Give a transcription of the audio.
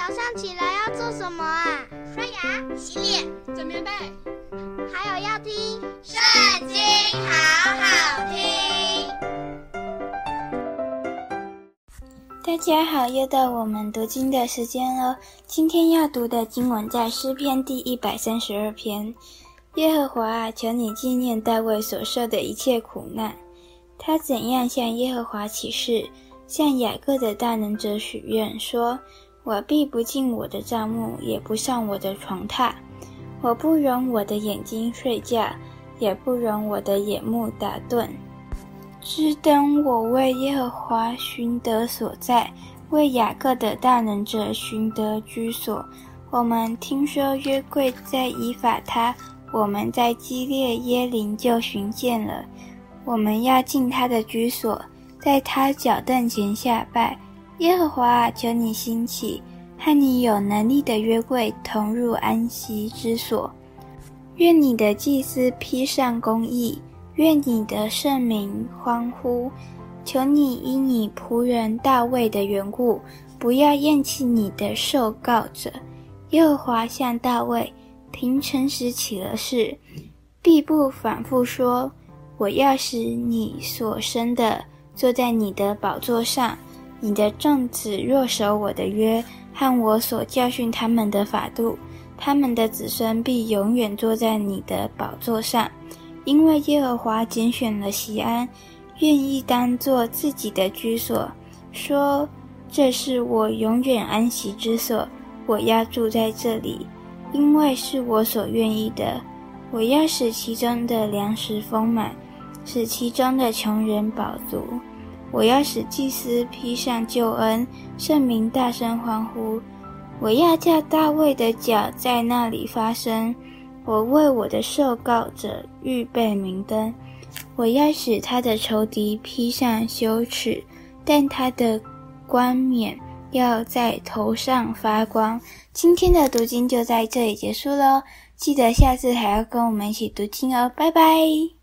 早上起来要做什么啊？刷牙、洗脸、整棉被，还有要听《圣经》，好好听。大家好，又到我们读经的时间了。今天要读的经文在诗篇第一百三十二篇。耶和华啊，求你纪念大卫所受的一切苦难。他怎样向耶和华起誓，向雅各的大能者许愿，说：“我闭不进我的帐幕，也不上我的床榻。我不容我的眼睛睡觉，也不容我的眼目打盹。只等我为耶和华寻得所在，为雅各的大能者寻得居所。我们听说约柜在以法他，我们在基列耶琳就寻见了。”我们要进他的居所，在他脚凳前下拜。耶和华，求你兴起，和你有能力的约柜同入安息之所。愿你的祭司披上公义，愿你的圣名欢呼。求你因你仆人大卫的缘故，不要厌弃你的受告者。耶和华向大卫平诚实起了誓，必不反复说。我要使你所生的坐在你的宝座上，你的众子若守我的约和我所教训他们的法度，他们的子孙必永远坐在你的宝座上。因为耶和华拣选了锡安，愿意当作自己的居所，说：“这是我永远安息之所，我要住在这里，因为是我所愿意的。我要使其中的粮食丰满。”使其中的穷人饱足，我要使祭司披上救恩，圣明大声欢呼。我要叫大卫的脚在那里发声，我为我的受告者预备明灯。我要使他的仇敌披上羞耻，但他的冠冕要在头上发光。今天的读经就在这里结束喽，记得下次还要跟我们一起读经哦，拜拜。